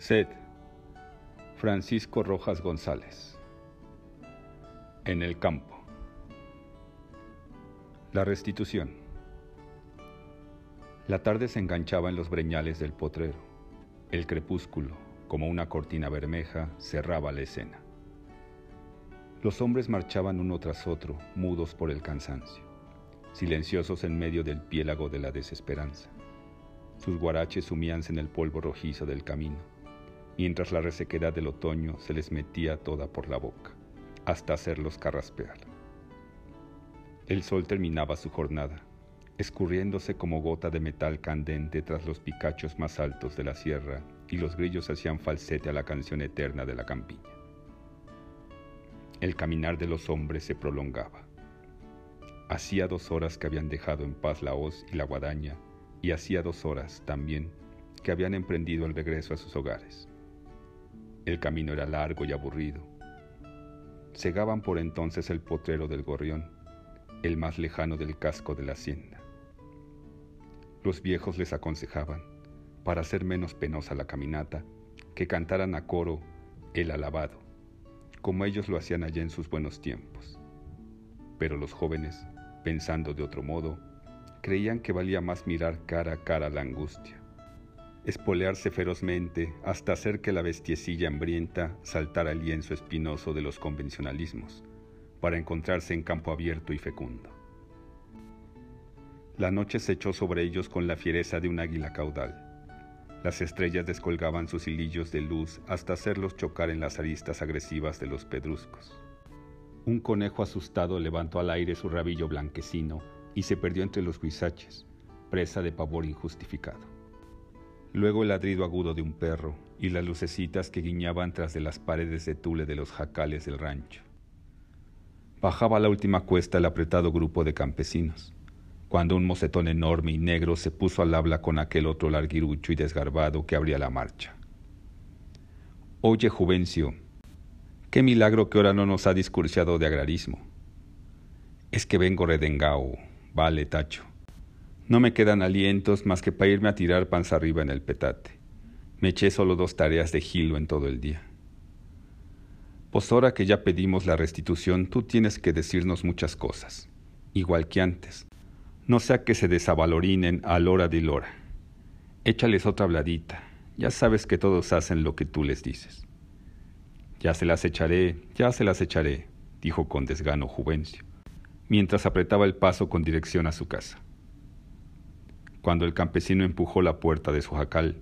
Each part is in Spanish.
Sed. Francisco Rojas González. En el campo. La restitución. La tarde se enganchaba en los breñales del potrero. El crepúsculo, como una cortina bermeja, cerraba la escena. Los hombres marchaban uno tras otro, mudos por el cansancio, silenciosos en medio del piélago de la desesperanza. Sus guaraches sumíanse en el polvo rojizo del camino mientras la resequedad del otoño se les metía toda por la boca, hasta hacerlos carraspear. El sol terminaba su jornada, escurriéndose como gota de metal candente tras los picachos más altos de la sierra y los grillos hacían falsete a la canción eterna de la campiña. El caminar de los hombres se prolongaba. Hacía dos horas que habían dejado en paz la hoz y la guadaña, y hacía dos horas también que habían emprendido el regreso a sus hogares. El camino era largo y aburrido. Segaban por entonces el potrero del gorrión, el más lejano del casco de la hacienda. Los viejos les aconsejaban, para hacer menos penosa la caminata, que cantaran a coro el alabado, como ellos lo hacían allá en sus buenos tiempos. Pero los jóvenes, pensando de otro modo, creían que valía más mirar cara a cara la angustia espolearse ferozmente hasta hacer que la bestiecilla hambrienta saltara el lienzo espinoso de los convencionalismos, para encontrarse en campo abierto y fecundo. La noche se echó sobre ellos con la fiereza de un águila caudal. Las estrellas descolgaban sus hilillos de luz hasta hacerlos chocar en las aristas agresivas de los pedruscos. Un conejo asustado levantó al aire su rabillo blanquecino y se perdió entre los guisaches, presa de pavor injustificado luego el ladrido agudo de un perro y las lucecitas que guiñaban tras de las paredes de tule de los jacales del rancho. Bajaba la última cuesta el apretado grupo de campesinos, cuando un mocetón enorme y negro se puso al habla con aquel otro larguirucho y desgarbado que abría la marcha. Oye, Juvencio, qué milagro que ahora no nos ha discursiado de agrarismo. Es que vengo redengao, vale, tacho. No me quedan alientos más que para irme a tirar panza arriba en el petate. Me eché solo dos tareas de gilo en todo el día. Pues ahora que ya pedimos la restitución, tú tienes que decirnos muchas cosas, igual que antes. No sea que se desavalorinen a hora de lora. Échales otra habladita. Ya sabes que todos hacen lo que tú les dices. Ya se las echaré, ya se las echaré, dijo con desgano Juvencio, mientras apretaba el paso con dirección a su casa. Cuando el campesino empujó la puerta de su jacal,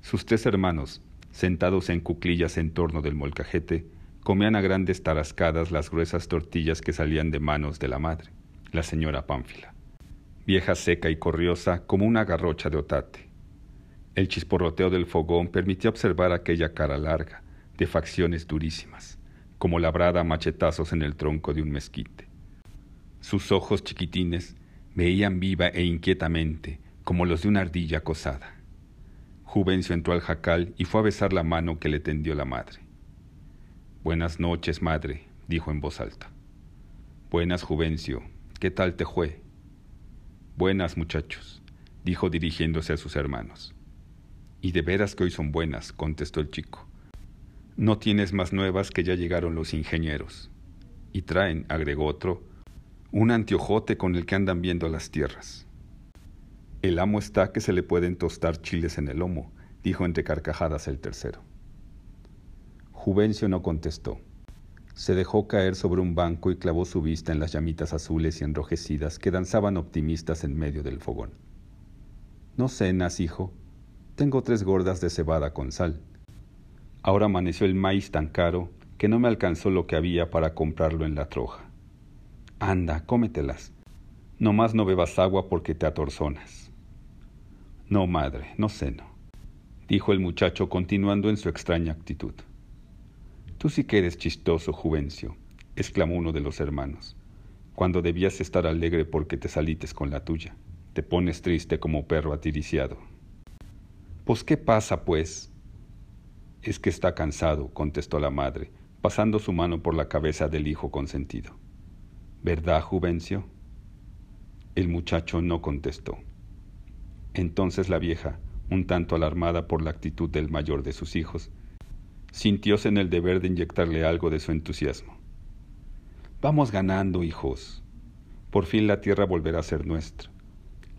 sus tres hermanos, sentados en cuclillas en torno del molcajete, comían a grandes tarascadas las gruesas tortillas que salían de manos de la madre, la señora Pánfila, vieja seca y corriosa como una garrocha de otate. El chisporroteo del fogón permitía observar aquella cara larga, de facciones durísimas, como labrada a machetazos en el tronco de un mezquite. Sus ojos chiquitines veían viva e inquietamente como los de una ardilla acosada. Juvencio entró al jacal y fue a besar la mano que le tendió la madre. Buenas noches, madre, dijo en voz alta. Buenas, Juvencio, ¿qué tal te fue? Buenas, muchachos, dijo dirigiéndose a sus hermanos. Y de veras que hoy son buenas, contestó el chico. No tienes más nuevas que ya llegaron los ingenieros. Y traen, agregó otro, un antiojote con el que andan viendo las tierras. El amo está que se le pueden tostar chiles en el lomo, dijo entre carcajadas el tercero. Juvencio no contestó. Se dejó caer sobre un banco y clavó su vista en las llamitas azules y enrojecidas que danzaban optimistas en medio del fogón. No cenas, hijo. Tengo tres gordas de cebada con sal. Ahora amaneció el maíz tan caro que no me alcanzó lo que había para comprarlo en la troja. Anda, cómetelas. No más no bebas agua porque te atorzonas. No, madre, no ceno, dijo el muchacho continuando en su extraña actitud. Tú sí que eres chistoso, Juvencio, exclamó uno de los hermanos, cuando debías estar alegre porque te salites con la tuya. Te pones triste como perro atiriciado. Pues qué pasa, pues. Es que está cansado, contestó la madre, pasando su mano por la cabeza del hijo consentido. ¿Verdad, Juvencio? El muchacho no contestó. Entonces la vieja, un tanto alarmada por la actitud del mayor de sus hijos, sintióse en el deber de inyectarle algo de su entusiasmo. Vamos ganando, hijos. Por fin la tierra volverá a ser nuestra,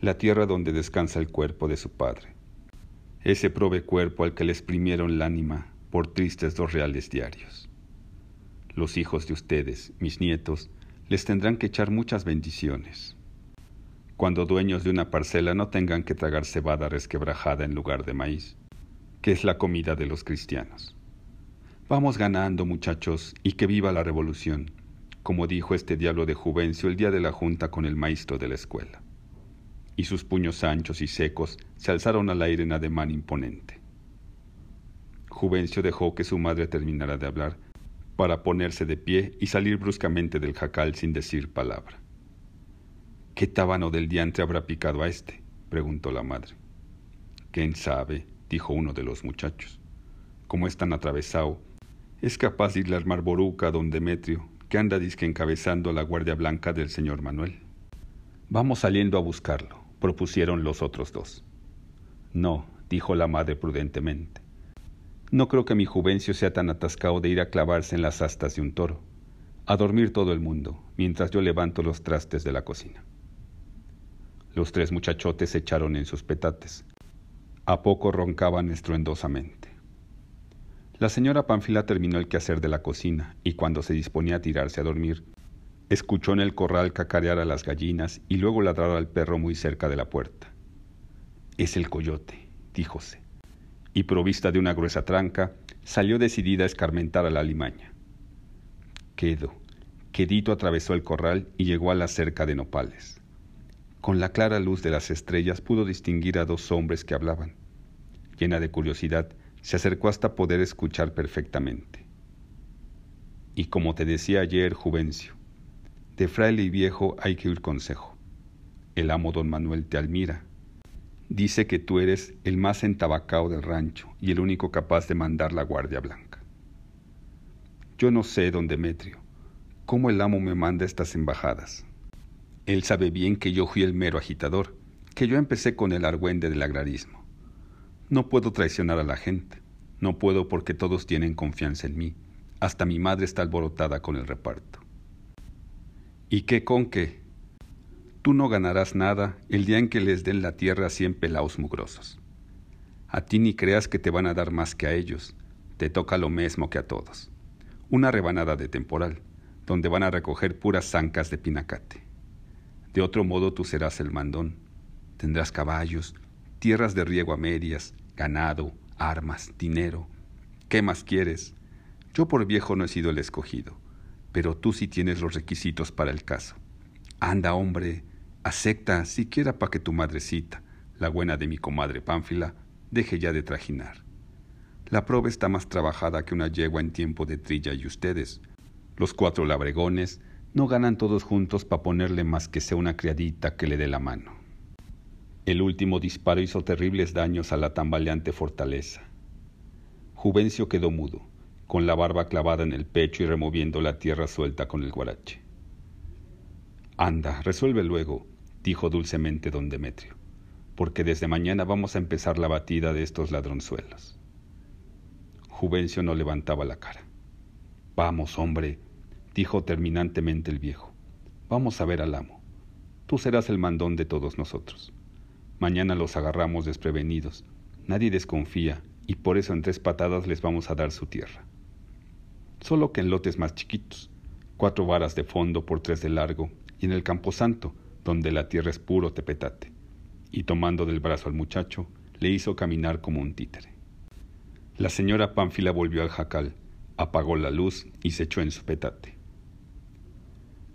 la tierra donde descansa el cuerpo de su padre, ese prove cuerpo al que le exprimieron el ánima por tristes dos reales diarios. Los hijos de ustedes, mis nietos, les tendrán que echar muchas bendiciones. Cuando dueños de una parcela no tengan que tragar cebada resquebrajada en lugar de maíz, que es la comida de los cristianos. Vamos ganando, muchachos, y que viva la revolución, como dijo este diablo de Juvencio el día de la junta con el maestro de la escuela. Y sus puños anchos y secos se alzaron al aire en ademán imponente. Juvencio dejó que su madre terminara de hablar para ponerse de pie y salir bruscamente del jacal sin decir palabra. ¿Qué tábano del diantre habrá picado a este? preguntó la madre. ¿Quién sabe? dijo uno de los muchachos. Como es tan atravesado, es capaz de irle a armar boruca a don Demetrio, que anda disque encabezando la Guardia Blanca del señor Manuel. Vamos saliendo a buscarlo, propusieron los otros dos. No, dijo la madre prudentemente. No creo que mi Juvencio sea tan atascado de ir a clavarse en las astas de un toro, a dormir todo el mundo, mientras yo levanto los trastes de la cocina. Los tres muchachotes se echaron en sus petates. A poco roncaban estruendosamente. La señora Pánfila terminó el quehacer de la cocina y cuando se disponía a tirarse a dormir, escuchó en el corral cacarear a las gallinas y luego ladrar al perro muy cerca de la puerta. Es el coyote, díjose y provista de una gruesa tranca, salió decidida a escarmentar a la limaña. Quedo, quedito atravesó el corral y llegó a la cerca de nopales. Con la clara luz de las estrellas pudo distinguir a dos hombres que hablaban. Llena de curiosidad, se acercó hasta poder escuchar perfectamente. Y como te decía ayer, Juvencio, de fraile y viejo hay que oír consejo. El amo don Manuel te admira, dice que tú eres el más entabacado del rancho y el único capaz de mandar la Guardia Blanca. Yo no sé, don Demetrio, cómo el amo me manda estas embajadas. Él sabe bien que yo fui el mero agitador, que yo empecé con el argüende del agrarismo. No puedo traicionar a la gente, no puedo porque todos tienen confianza en mí, hasta mi madre está alborotada con el reparto. ¿Y qué con qué? Tú no ganarás nada el día en que les den la tierra a cien pelaos mugrosos. A ti ni creas que te van a dar más que a ellos, te toca lo mismo que a todos. Una rebanada de temporal, donde van a recoger puras zancas de pinacate. De otro modo tú serás el mandón. Tendrás caballos, tierras de riego a medias, ganado, armas, dinero. ¿Qué más quieres? Yo por viejo no he sido el escogido, pero tú sí tienes los requisitos para el caso. Anda, hombre, Acepta siquiera para que tu madrecita, la buena de mi comadre Pánfila, deje ya de trajinar. La proba está más trabajada que una yegua en tiempo de trilla y ustedes, los cuatro labregones, no ganan todos juntos para ponerle más que sea una criadita que le dé la mano. El último disparo hizo terribles daños a la tambaleante fortaleza. Juvencio quedó mudo, con la barba clavada en el pecho y removiendo la tierra suelta con el guarache. Anda, resuelve luego, dijo dulcemente don Demetrio, porque desde mañana vamos a empezar la batida de estos ladronzuelos. Juvencio no levantaba la cara. Vamos, hombre, dijo terminantemente el viejo. Vamos a ver al amo. Tú serás el mandón de todos nosotros. Mañana los agarramos desprevenidos. Nadie desconfía y por eso en tres patadas les vamos a dar su tierra. Solo que en lotes más chiquitos, cuatro varas de fondo por tres de largo, y en el camposanto, donde la tierra es puro tepetate, y tomando del brazo al muchacho, le hizo caminar como un títere. La señora Pánfila volvió al jacal, apagó la luz y se echó en su petate.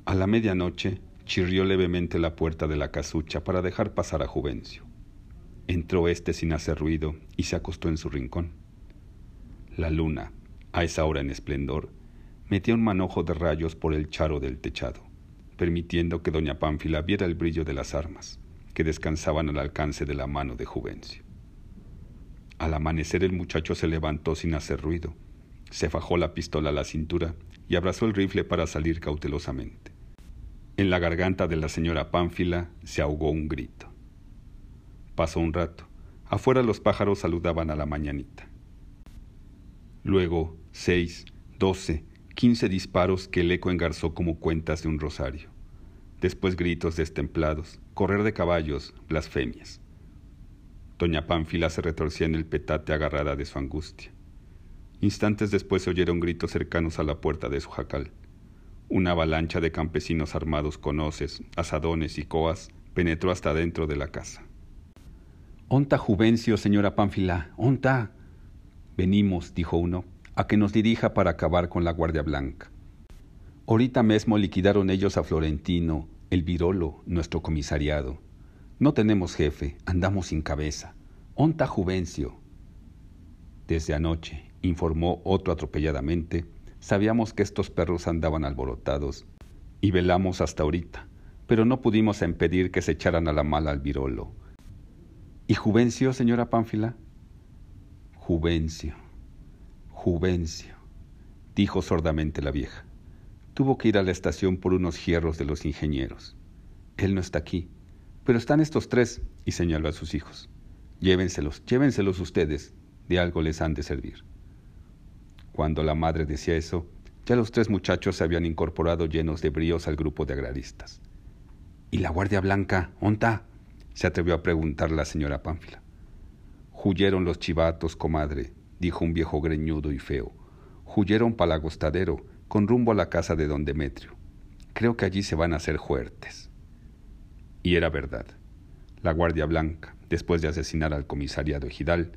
A la medianoche chirrió levemente la puerta de la casucha para dejar pasar a Juvencio. Entró éste sin hacer ruido y se acostó en su rincón. La luna, a esa hora en esplendor, metía un manojo de rayos por el charo del techado permitiendo que doña Pánfila viera el brillo de las armas, que descansaban al alcance de la mano de Juvencio. Al amanecer el muchacho se levantó sin hacer ruido, se fajó la pistola a la cintura y abrazó el rifle para salir cautelosamente. En la garganta de la señora Pánfila se ahogó un grito. Pasó un rato, Afuera los pájaros saludaban a la mañanita. Luego, seis, doce, quince disparos que el eco engarzó como cuentas de un rosario. Después gritos destemplados, correr de caballos, blasfemias. Doña Pánfila se retorcía en el petate agarrada de su angustia. Instantes después se oyeron gritos cercanos a la puerta de su jacal. Una avalancha de campesinos armados con hoces, asadones y coas penetró hasta dentro de la casa. Onta Juvencio, señora Pánfila, onta. Venimos, dijo uno, a que nos dirija para acabar con la Guardia Blanca. Ahorita mismo liquidaron ellos a Florentino, el Virolo, nuestro comisariado. No tenemos jefe, andamos sin cabeza. Onta Juvencio. Desde anoche, informó otro atropelladamente, sabíamos que estos perros andaban alborotados y velamos hasta ahorita, pero no pudimos impedir que se echaran a la mala al virolo. ¿Y Juvencio, señora Pánfila? Juvencio, Juvencio, dijo sordamente la vieja. Tuvo que ir a la estación por unos hierros de los ingenieros. Él no está aquí, pero están estos tres, y señaló a sus hijos. Llévenselos, llévenselos ustedes, de algo les han de servir. Cuando la madre decía eso, ya los tres muchachos se habían incorporado llenos de bríos al grupo de agraristas. ¿Y la Guardia Blanca, onta? se atrevió a preguntar la señora Pánfila. Huyeron los chivatos, comadre, dijo un viejo greñudo y feo. Huyeron para el agostadero, con rumbo a la casa de don Demetrio. Creo que allí se van a hacer fuertes. Y era verdad. La Guardia Blanca, después de asesinar al comisariado ejidal,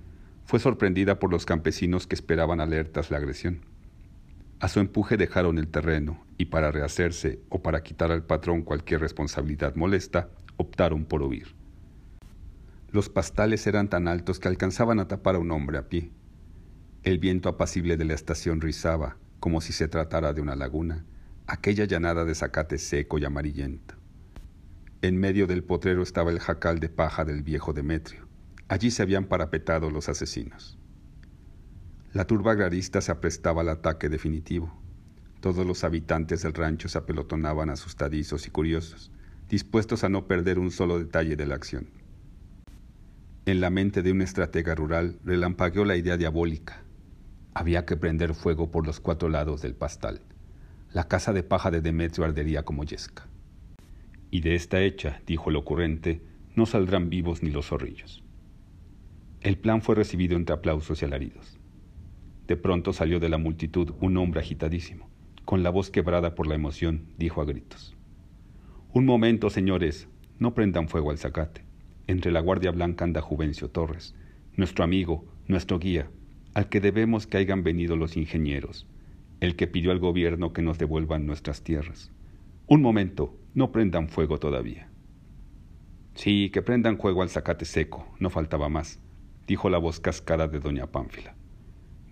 fue sorprendida por los campesinos que esperaban alertas la agresión. A su empuje dejaron el terreno y para rehacerse o para quitar al patrón cualquier responsabilidad molesta, optaron por huir. Los pastales eran tan altos que alcanzaban a tapar a un hombre a pie. El viento apacible de la estación rizaba, como si se tratara de una laguna, aquella llanada de zacate seco y amarillento. En medio del potrero estaba el jacal de paja del viejo Demetrio. Allí se habían parapetado los asesinos. La turba agrarista se aprestaba al ataque definitivo. Todos los habitantes del rancho se apelotonaban asustadizos y curiosos, dispuestos a no perder un solo detalle de la acción. En la mente de un estratega rural relampagueó la idea diabólica. Había que prender fuego por los cuatro lados del pastal. La casa de paja de Demetrio ardería como yesca. Y de esta hecha, dijo el ocurrente, no saldrán vivos ni los zorrillos. El plan fue recibido entre aplausos y alaridos. De pronto salió de la multitud un hombre agitadísimo. Con la voz quebrada por la emoción, dijo a gritos. Un momento, señores, no prendan fuego al zacate. Entre la Guardia Blanca anda Juvencio Torres, nuestro amigo, nuestro guía, al que debemos que hayan venido los ingenieros, el que pidió al gobierno que nos devuelvan nuestras tierras. Un momento, no prendan fuego todavía. Sí, que prendan fuego al zacate seco, no faltaba más, dijo la voz cascada de doña Pánfila.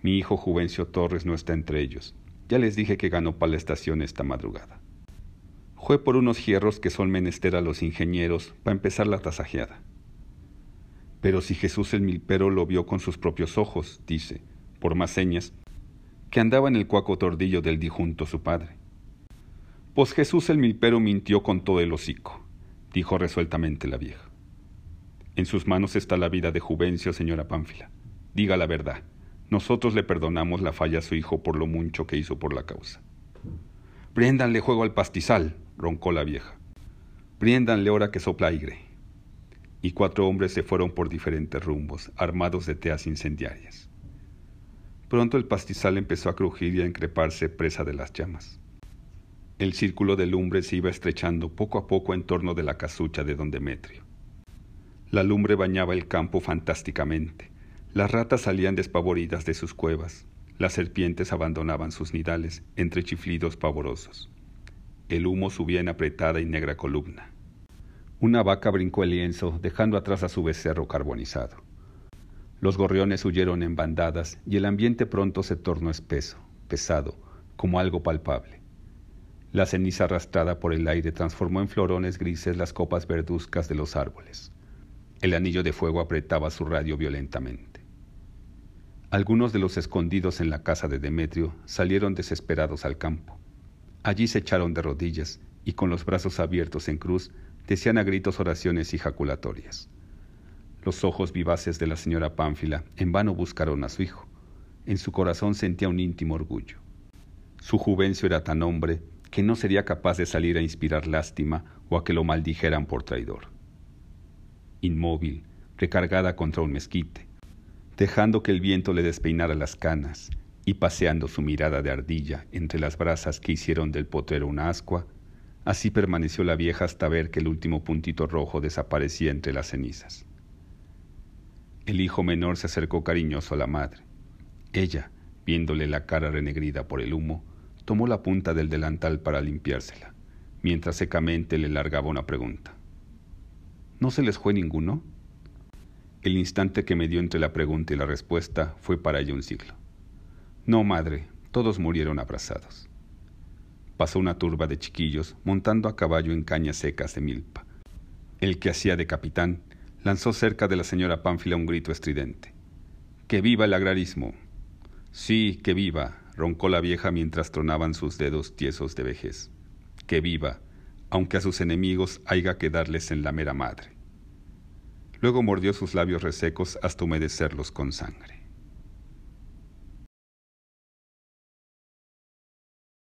Mi hijo Juvencio Torres no está entre ellos. Ya les dije que ganó para la estación esta madrugada. Fue por unos hierros que son menester a los ingenieros para empezar la tasajeada. Pero si Jesús el milpero lo vio con sus propios ojos, dice, por más señas, que andaba en el cuaco tordillo del dijunto su padre. Pues Jesús el milpero mintió con todo el hocico, dijo resueltamente la vieja. En sus manos está la vida de Juvencio, señora Pánfila. Diga la verdad. Nosotros le perdonamos la falla a su hijo por lo mucho que hizo por la causa. Priéndanle juego al pastizal, roncó la vieja. Priéndanle hora que sopla aire y cuatro hombres se fueron por diferentes rumbos, armados de teas incendiarias. Pronto el pastizal empezó a crujir y a increparse presa de las llamas. El círculo de lumbre se iba estrechando poco a poco en torno de la casucha de don Demetrio. La lumbre bañaba el campo fantásticamente. Las ratas salían despavoridas de sus cuevas. Las serpientes abandonaban sus nidales entre chiflidos pavorosos. El humo subía en apretada y negra columna. Una vaca brincó el lienzo, dejando atrás a su becerro carbonizado. Los gorriones huyeron en bandadas y el ambiente pronto se tornó espeso, pesado, como algo palpable. La ceniza arrastrada por el aire transformó en florones grises las copas verduzcas de los árboles. El anillo de fuego apretaba su radio violentamente. Algunos de los escondidos en la casa de Demetrio salieron desesperados al campo. Allí se echaron de rodillas y con los brazos abiertos en cruz decían a gritos oraciones ejaculatorias. Los ojos vivaces de la señora Pánfila en vano buscaron a su hijo. En su corazón sentía un íntimo orgullo. Su juvencio era tan hombre que no sería capaz de salir a inspirar lástima o a que lo maldijeran por traidor. Inmóvil, recargada contra un mezquite, dejando que el viento le despeinara las canas y paseando su mirada de ardilla entre las brasas que hicieron del potero una ascua, así permaneció la vieja hasta ver que el último puntito rojo desaparecía entre las cenizas. El hijo menor se acercó cariñoso a la madre. Ella, viéndole la cara renegrida por el humo, tomó la punta del delantal para limpiársela, mientras secamente le largaba una pregunta. ¿No se les fue ninguno? El instante que me dio entre la pregunta y la respuesta fue para ella un siglo. No, madre, todos murieron abrazados. Pasó una turba de chiquillos montando a caballo en cañas secas de milpa. El que hacía de capitán lanzó cerca de la señora Pánfila un grito estridente. ¡Que viva el agrarismo! Sí, que viva, roncó la vieja mientras tronaban sus dedos tiesos de vejez. Que viva, aunque a sus enemigos haya que darles en la mera madre. Luego mordió sus labios resecos hasta humedecerlos con sangre.